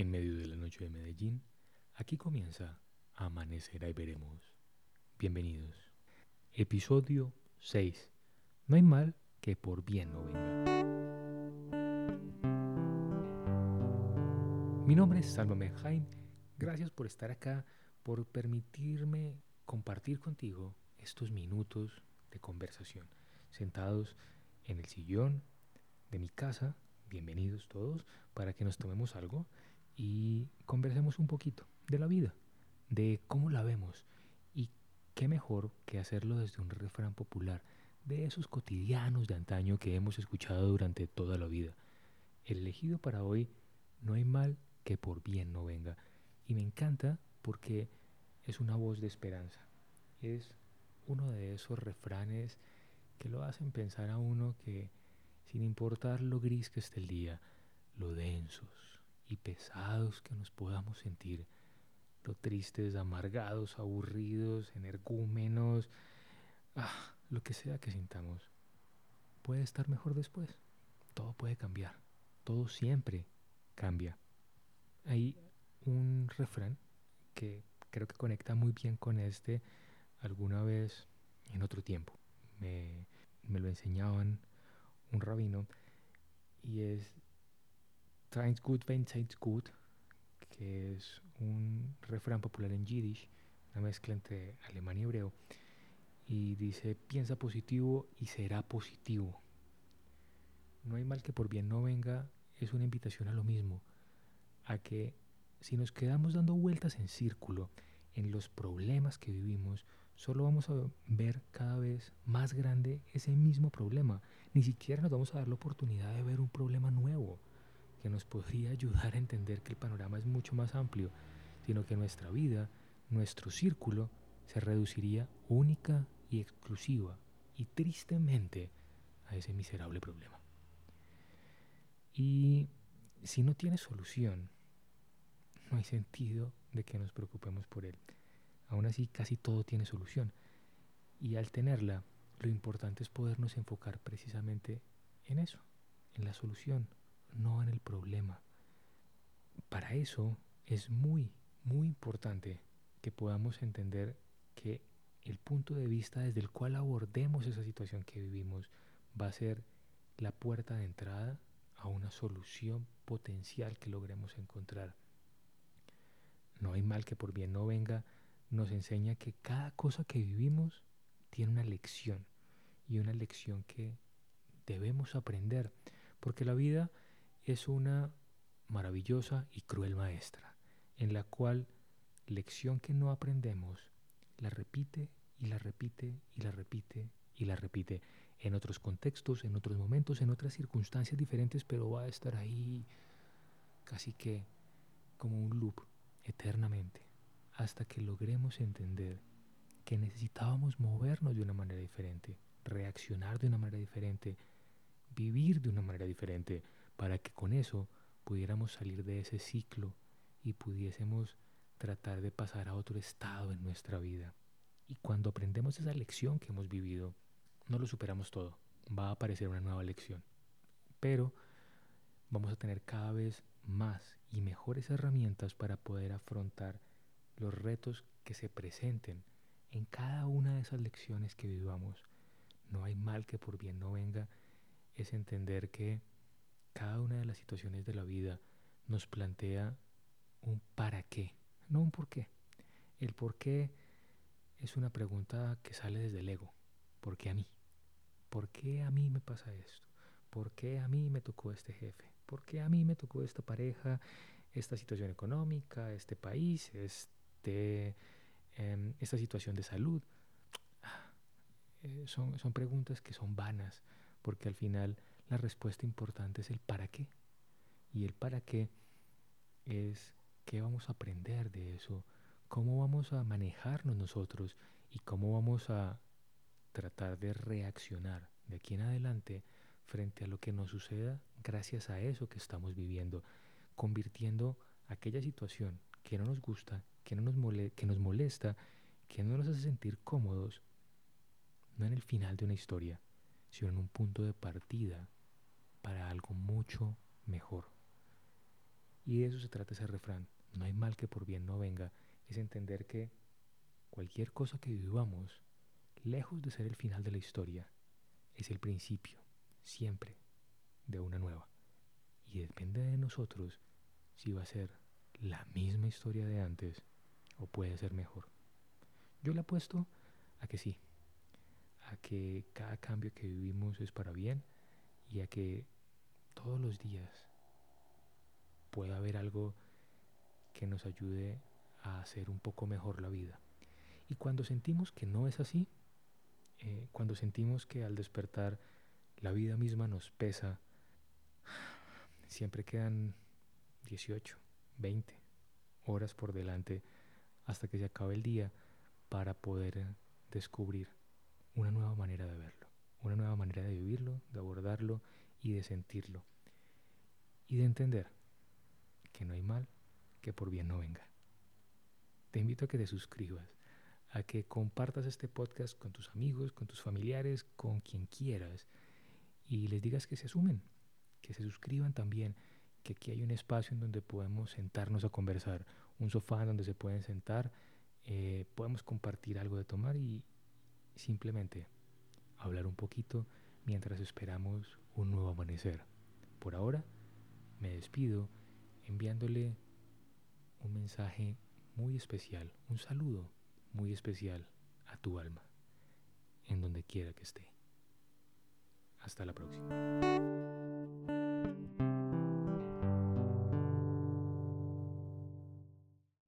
En medio de la noche de Medellín, aquí comienza Amanecerá y veremos. Bienvenidos. Episodio 6. No hay mal que por bien no venga. Mi nombre es Salvame Jaime. Gracias por estar acá, por permitirme compartir contigo estos minutos de conversación, sentados en el sillón de mi casa. Bienvenidos todos para que nos tomemos algo y conversemos un poquito de la vida, de cómo la vemos y qué mejor que hacerlo desde un refrán popular, de esos cotidianos de antaño que hemos escuchado durante toda la vida. El elegido para hoy, no hay mal que por bien no venga. Y me encanta porque es una voz de esperanza. Es uno de esos refranes que lo hacen pensar a uno que, sin importar lo gris que esté el día, lo densos, y pesados que nos podamos sentir, lo tristes, amargados, aburridos, energúmenos, ah, lo que sea que sintamos, puede estar mejor después. Todo puede cambiar, todo siempre cambia. Hay un refrán que creo que conecta muy bien con este alguna vez en otro tiempo. Me, me lo enseñaban un rabino y es Trains gut, wenn gut, que es un refrán popular en Yiddish, una mezcla entre alemán y hebreo, y dice, piensa positivo y será positivo. No hay mal que por bien no venga, es una invitación a lo mismo, a que si nos quedamos dando vueltas en círculo en los problemas que vivimos, solo vamos a ver cada vez más grande ese mismo problema. Ni siquiera nos vamos a dar la oportunidad de ver un problema nuevo que nos podría ayudar a entender que el panorama es mucho más amplio, sino que nuestra vida, nuestro círculo, se reduciría única y exclusiva y tristemente a ese miserable problema. Y si no tiene solución, no hay sentido de que nos preocupemos por él. Aún así, casi todo tiene solución. Y al tenerla, lo importante es podernos enfocar precisamente en eso, en la solución, no en el problema. Para eso es muy, muy importante que podamos entender que el punto de vista desde el cual abordemos esa situación que vivimos va a ser la puerta de entrada a una solución potencial que logremos encontrar. No hay mal que por bien no venga, nos enseña que cada cosa que vivimos tiene una lección y una lección que debemos aprender, porque la vida es una maravillosa y cruel maestra, en la cual lección que no aprendemos la repite y la repite y la repite y la repite. En otros contextos, en otros momentos, en otras circunstancias diferentes, pero va a estar ahí casi que como un loop eternamente, hasta que logremos entender que necesitábamos movernos de una manera diferente, reaccionar de una manera diferente, vivir de una manera diferente, para que con eso pudiéramos salir de ese ciclo y pudiésemos tratar de pasar a otro estado en nuestra vida. Y cuando aprendemos esa lección que hemos vivido, no lo superamos todo, va a aparecer una nueva lección. Pero vamos a tener cada vez más y mejores herramientas para poder afrontar los retos que se presenten en cada una de esas lecciones que vivamos. No hay mal que por bien no venga, es entender que cada una de las situaciones de la vida nos plantea un para qué, no un por qué. El por qué es una pregunta que sale desde el ego. ¿Por qué a mí? ¿Por qué a mí me pasa esto? ¿Por qué a mí me tocó este jefe? ¿Por qué a mí me tocó esta pareja, esta situación económica, este país, este, em, esta situación de salud? Ah, eh, son, son preguntas que son vanas, porque al final la respuesta importante es el para qué. Y el para qué es qué vamos a aprender de eso, cómo vamos a manejarnos nosotros y cómo vamos a tratar de reaccionar de aquí en adelante frente a lo que nos suceda gracias a eso que estamos viviendo, convirtiendo aquella situación que no nos gusta, que, no nos, que nos molesta, que no nos hace sentir cómodos, no en el final de una historia, sino en un punto de partida para algo mucho mejor. Y de eso se trata ese refrán. No hay mal que por bien no venga. Es entender que cualquier cosa que vivamos, lejos de ser el final de la historia, es el principio, siempre, de una nueva. Y depende de nosotros si va a ser la misma historia de antes o puede ser mejor. Yo le apuesto a que sí, a que cada cambio que vivimos es para bien y a que todos los días pueda haber algo que nos ayude a hacer un poco mejor la vida. Y cuando sentimos que no es así, eh, cuando sentimos que al despertar la vida misma nos pesa, siempre quedan 18, 20 horas por delante hasta que se acabe el día para poder descubrir una nueva manera de verlo, una nueva manera de vivirlo, de abordarlo y de sentirlo. Y de entender que no hay mal que por bien no venga. Te invito a que te suscribas, a que compartas este podcast con tus amigos, con tus familiares, con quien quieras y les digas que se sumen, que se suscriban también, que aquí hay un espacio en donde podemos sentarnos a conversar, un sofá en donde se pueden sentar, eh, podemos compartir algo de tomar y simplemente hablar un poquito mientras esperamos un nuevo amanecer. Por ahora me despido enviándole un mensaje muy especial, un saludo muy especial a tu alma, en donde quiera que esté. Hasta la próxima.